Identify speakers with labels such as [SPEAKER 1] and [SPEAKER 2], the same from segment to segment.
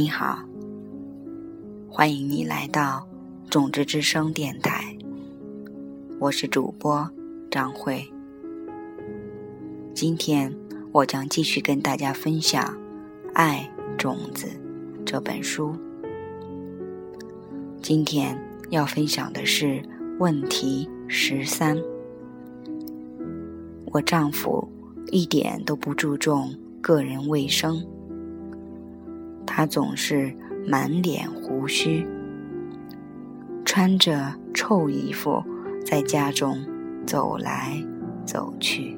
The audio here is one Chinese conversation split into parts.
[SPEAKER 1] 你好，欢迎你来到种子之声电台，我是主播张慧。今天我将继续跟大家分享《爱种子》这本书。今天要分享的是问题十三。我丈夫一点都不注重个人卫生，他总是满脸胡须，穿着臭衣服在家中走来走去。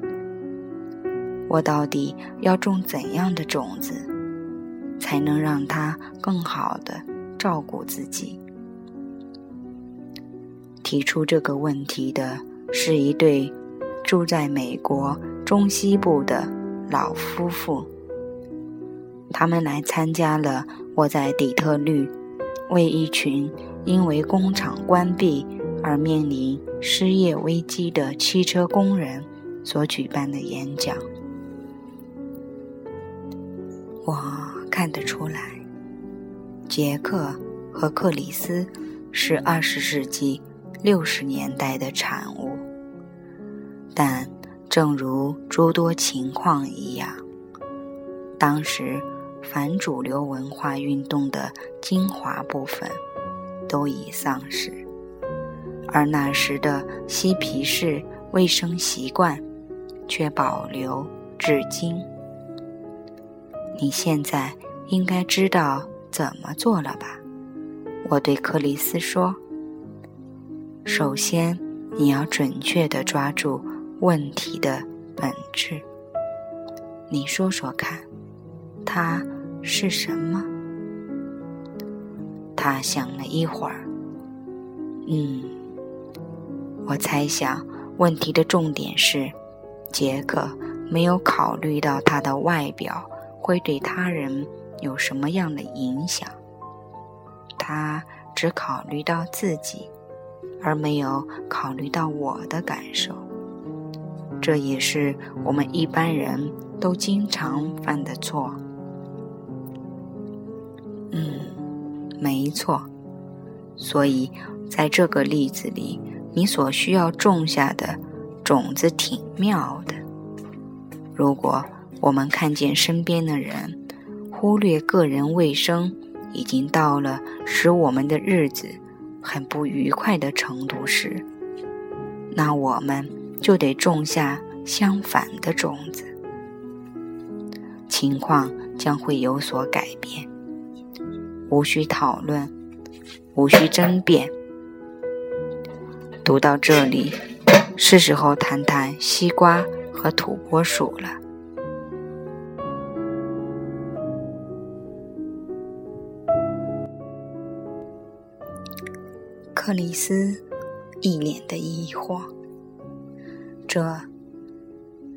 [SPEAKER 1] 我到底要种怎样的种子，才能让他更好的照顾自己？提出这个问题的是一对住在美国中西部的老夫妇，他们来参加了我在底特律为一群因为工厂关闭而面临失业危机的汽车工人所举办的演讲。我看得出来，杰克和克里斯是二十世纪六十年代的产物，但正如诸多情况一样，当时反主流文化运动的精华部分都已丧失，而那时的嬉皮士卫生习惯却保留至今。你现在应该知道怎么做了吧？我对克里斯说：“首先，你要准确地抓住问题的本质。你说说看，它是什么？”他想了一会儿，嗯，我猜想问题的重点是，杰克没有考虑到他的外表。会对他人有什么样的影响？他只考虑到自己，而没有考虑到我的感受。这也是我们一般人都经常犯的错。没错。所以，在这个例子里，你所需要种下的种子挺妙的。如果。我们看见身边的人忽略个人卫生，已经到了使我们的日子很不愉快的程度时，那我们就得种下相反的种子，情况将会有所改变。无需讨论，无需争辩。读到这里，是时候谈谈西瓜和土拨鼠了。克里斯一脸的疑惑，这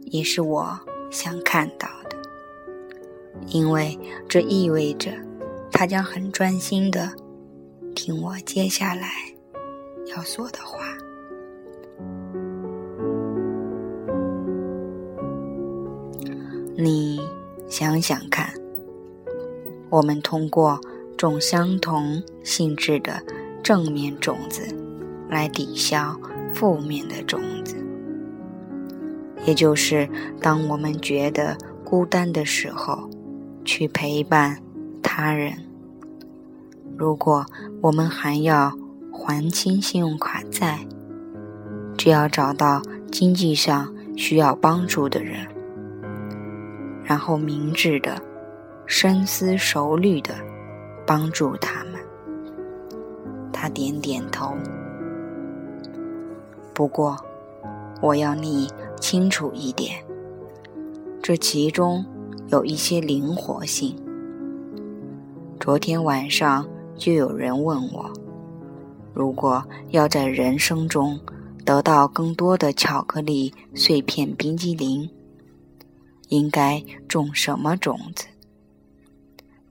[SPEAKER 1] 也是我想看到的，因为这意味着他将很专心的听我接下来要说的话。你想想看，我们通过种相同性质的。正面种子来抵消负面的种子，也就是当我们觉得孤单的时候，去陪伴他人。如果我们还要还清信用卡债，就要找到经济上需要帮助的人，然后明智的、深思熟虑的帮助他们。他点点头。不过，我要你清楚一点，这其中有一些灵活性。昨天晚上就有人问我，如果要在人生中得到更多的巧克力碎片冰激凌，应该种什么种子？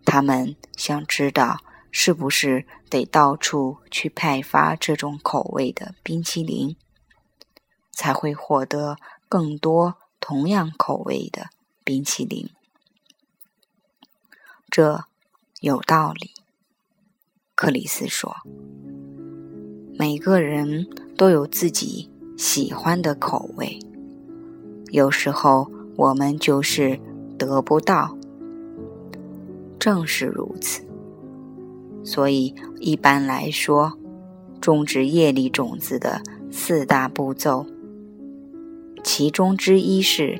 [SPEAKER 1] 他们想知道。是不是得到处去派发这种口味的冰淇淋，才会获得更多同样口味的冰淇淋？这有道理。克里斯说：“每个人都有自己喜欢的口味，有时候我们就是得不到。正是如此，所以一般来说，种植业力种子的四大步骤，其中之一是：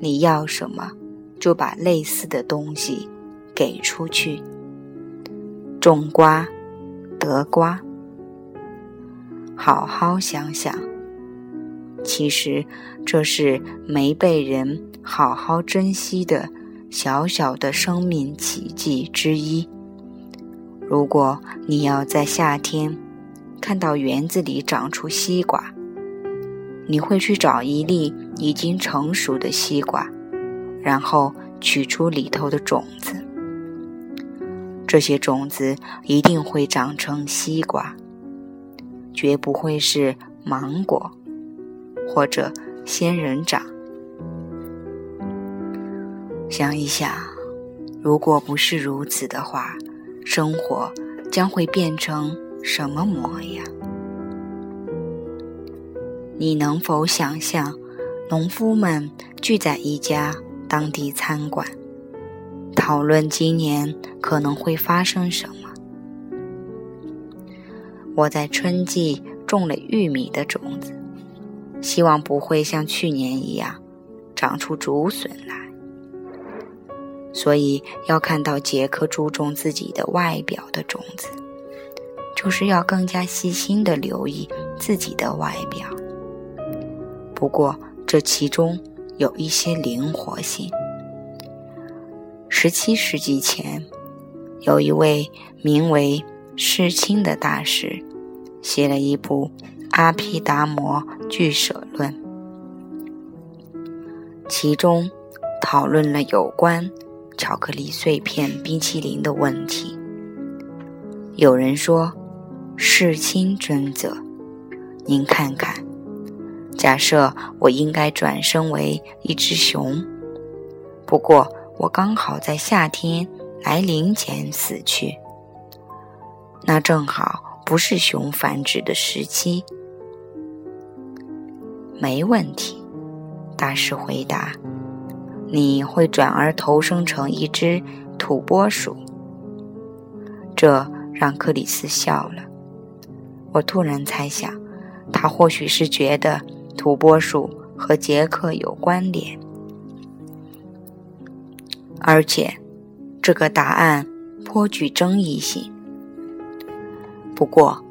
[SPEAKER 1] 你要什么，就把类似的东西给出去。”种瓜得瓜，好好想想，其实这是没被人好好珍惜的小小的生命奇迹之一。如果你要在夏天看到园子里长出西瓜，你会去找一粒已经成熟的西瓜，然后取出里头的种子。这些种子一定会长成西瓜，绝不会是芒果或者仙人掌。想一想，如果不是如此的话，生活将会变成什么模样？你能否想象，农夫们聚在一家当地餐馆？讨论今年可能会发生什么。我在春季种了玉米的种子，希望不会像去年一样长出竹笋来。所以要看到杰克注重自己的外表的种子，就是要更加细心的留意自己的外表。不过这其中有一些灵活性。十七世纪前，有一位名为世清的大师，写了一部《阿毗达摩俱舍论》，其中讨论了有关巧克力碎片冰淇淋的问题。有人说：“世清尊者，您看看，假设我应该转生为一只熊，不过。”我刚好在夏天来临前死去，那正好不是熊繁殖的时期。没问题，大师回答。你会转而投生成一只土拨鼠。这让克里斯笑了。我突然猜想，他或许是觉得土拨鼠和杰克有关联。而且，这个答案颇具争议性。不过，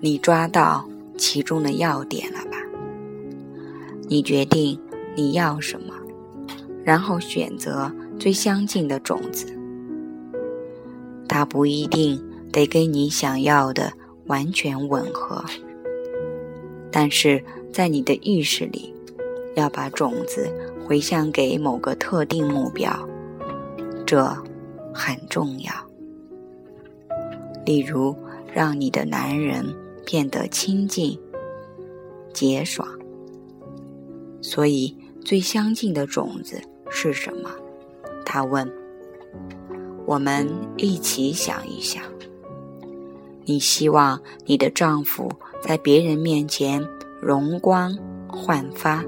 [SPEAKER 1] 你抓到其中的要点了吧？你决定你要什么，然后选择最相近的种子。它不一定得跟你想要的完全吻合，但是在你的意识里，要把种子回向给某个特定目标。这很重要。例如，让你的男人变得亲近、洁爽。所以，最相近的种子是什么？他问。我们一起想一想。你希望你的丈夫在别人面前容光焕发，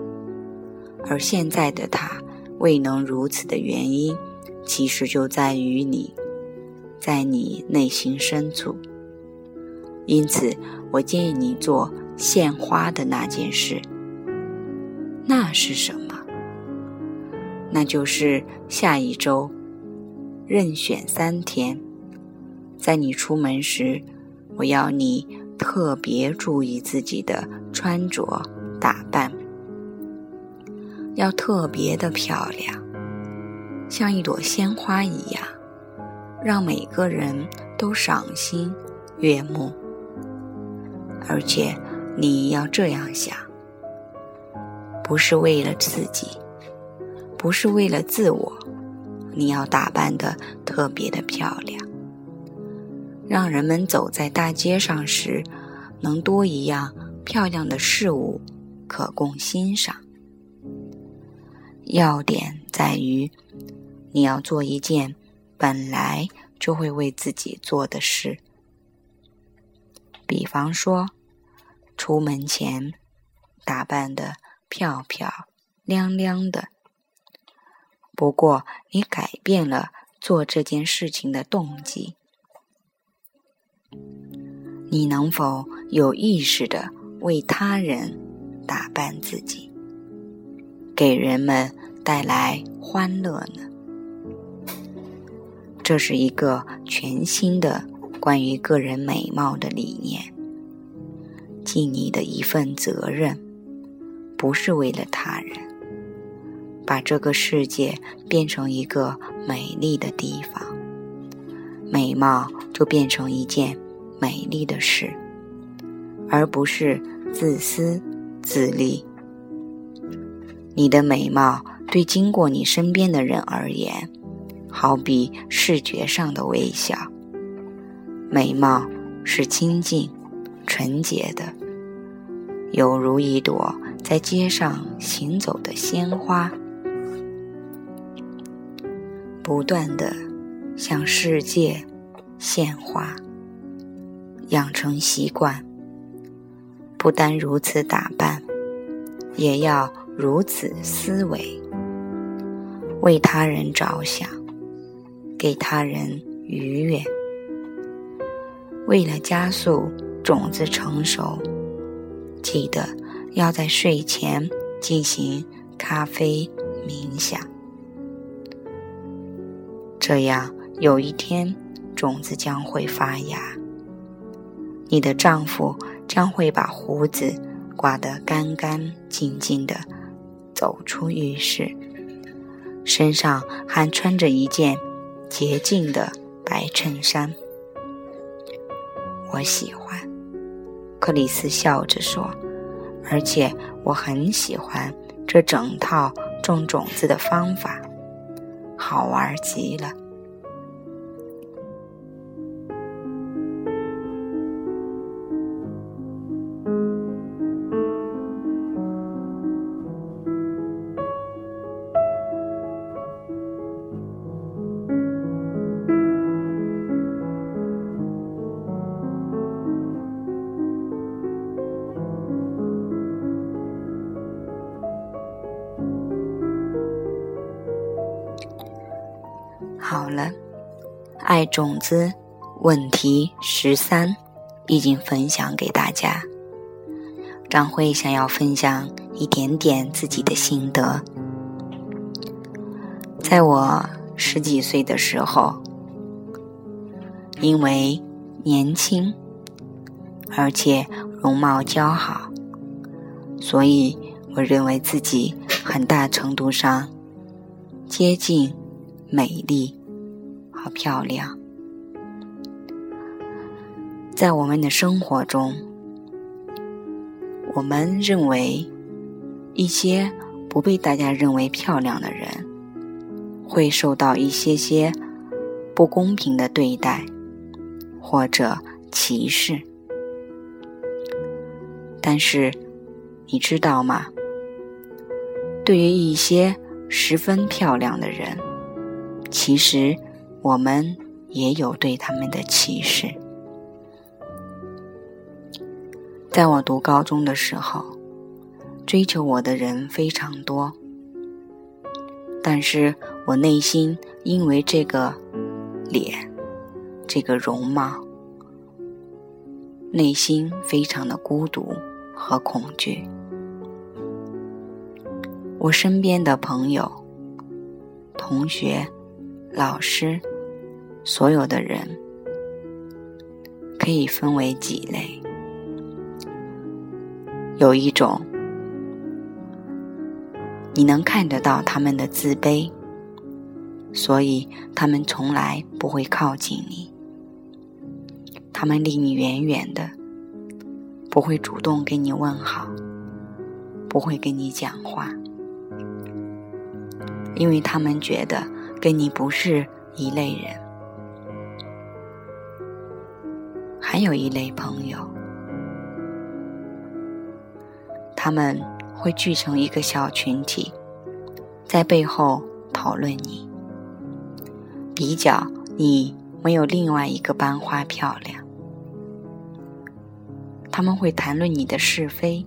[SPEAKER 1] 而现在的他未能如此的原因。其实就在于你，在你内心深处。因此，我建议你做献花的那件事。那是什么？那就是下一周，任选三天，在你出门时，我要你特别注意自己的穿着打扮，要特别的漂亮。像一朵鲜花一样，让每个人都赏心悦目。而且你要这样想：不是为了自己，不是为了自我，你要打扮的特别的漂亮，让人们走在大街上时，能多一样漂亮的事物可供欣赏。要点在于。你要做一件本来就会为自己做的事。比方说，出门前打扮的漂漂亮亮的。不过，你改变了做这件事情的动机。你能否有意识的为他人打扮自己，给人们带来欢乐呢？这是一个全新的关于个人美貌的理念。尽你的一份责任，不是为了他人，把这个世界变成一个美丽的地方，美貌就变成一件美丽的事，而不是自私自利。你的美貌对经过你身边的人而言。好比视觉上的微笑，美貌是清净、纯洁的，犹如一朵在街上行走的鲜花，不断的向世界献花。养成习惯，不单如此打扮，也要如此思维，为他人着想。给他人愉悦。为了加速种子成熟，记得要在睡前进行咖啡冥想。这样，有一天种子将会发芽。你的丈夫将会把胡子刮得干干净净的，走出浴室，身上还穿着一件。洁净的白衬衫，我喜欢。克里斯笑着说：“而且我很喜欢这整套种种子的方法，好玩极了。”好了，爱种子问题十三已经分享给大家。张辉想要分享一点点自己的心得。在我十几岁的时候，因为年轻，而且容貌姣好，所以我认为自己很大程度上接近。美丽和漂亮，在我们的生活中，我们认为一些不被大家认为漂亮的人，会受到一些些不公平的对待或者歧视。但是，你知道吗？对于一些十分漂亮的人，其实，我们也有对他们的歧视。在我读高中的时候，追求我的人非常多，但是我内心因为这个脸、这个容貌，内心非常的孤独和恐惧。我身边的朋友、同学。老师，所有的人可以分为几类。有一种，你能看得到他们的自卑，所以他们从来不会靠近你，他们离你远远的，不会主动给你问好，不会跟你讲话，因为他们觉得。跟你不是一类人，还有一类朋友，他们会聚成一个小群体，在背后讨论你，比较你没有另外一个班花漂亮。他们会谈论你的是非，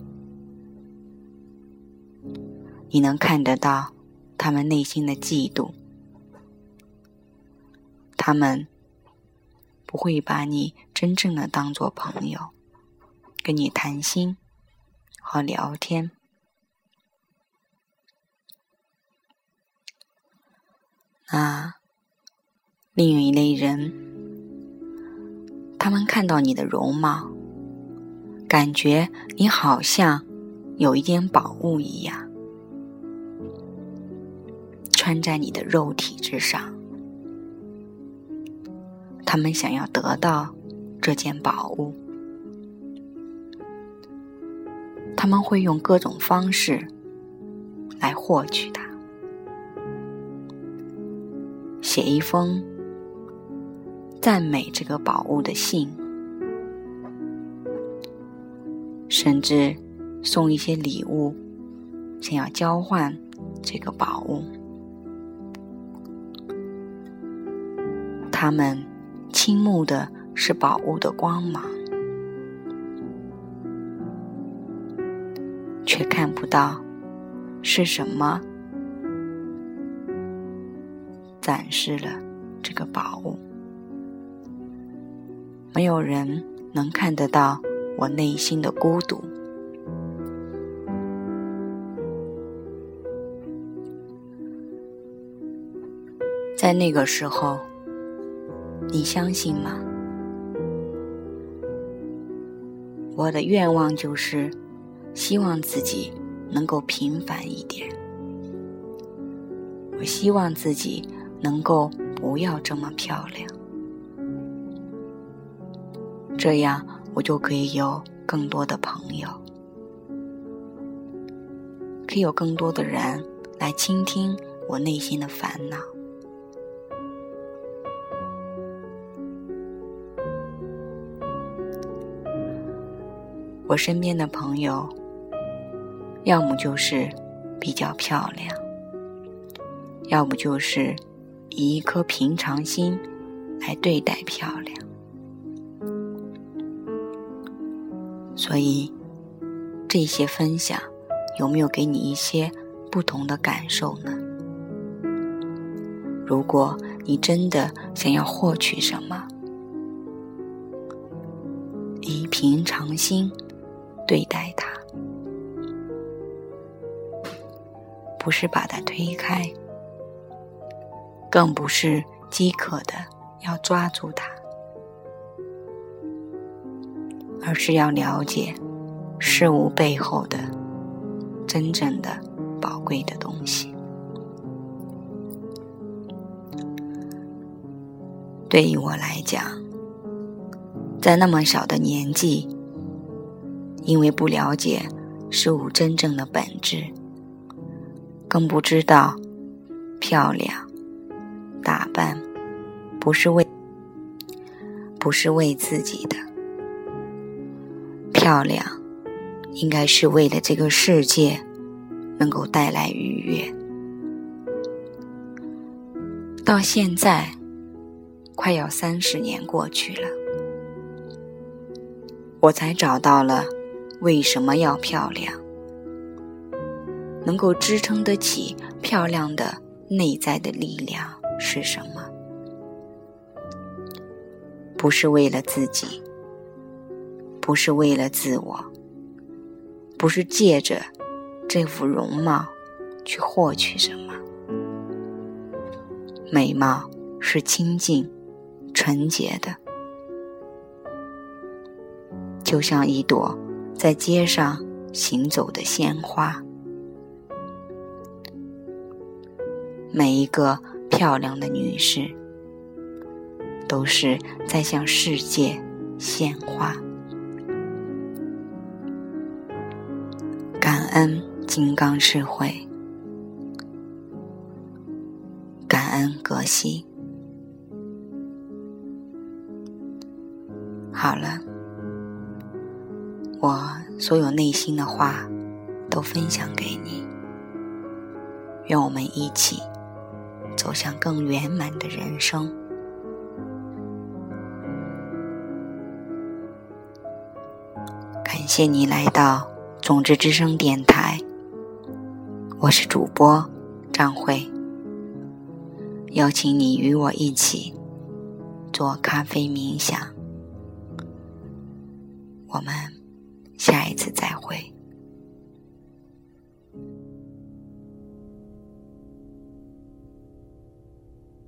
[SPEAKER 1] 你能看得到他们内心的嫉妒。他们不会把你真正的当做朋友，跟你谈心和聊天。啊，另一类人，他们看到你的容貌，感觉你好像有一点宝物一样，穿在你的肉体之上。他们想要得到这件宝物，他们会用各种方式来获取它。写一封赞美这个宝物的信，甚至送一些礼物，想要交换这个宝物。他们倾慕的是宝物的光芒，却看不到是什么。展示了这个宝物，没有人能看得到我内心的孤独。在那个时候，你相信吗？我的愿望就是，希望自己能够平凡一点。我希望自己。能够不要这么漂亮，这样我就可以有更多的朋友，可以有更多的人来倾听我内心的烦恼。我身边的朋友，要么就是比较漂亮，要不就是。以一颗平常心来对待漂亮，所以这些分享有没有给你一些不同的感受呢？如果你真的想要获取什么，以平常心对待它，不是把它推开。更不是饥渴的要抓住它，而是要了解事物背后的真正的宝贵的东西。对于我来讲，在那么小的年纪，因为不了解事物真正的本质，更不知道漂亮。打扮不是为，不是为自己的漂亮，应该是为了这个世界能够带来愉悦。到现在，快要三十年过去了，我才找到了为什么要漂亮，能够支撑得起漂亮的内在的力量。是什么？不是为了自己，不是为了自我，不是借着这副容貌去获取什么。美貌是清净、纯洁的，就像一朵在街上行走的鲜花。每一个。漂亮的女士，都是在向世界献花。感恩金刚智慧，感恩格西。好了，我所有内心的话都分享给你。愿我们一起走向更圆满的人生。感谢你来到种子之声电台，我是主播张慧。邀请你与我一起做咖啡冥想。我们。下一次再会。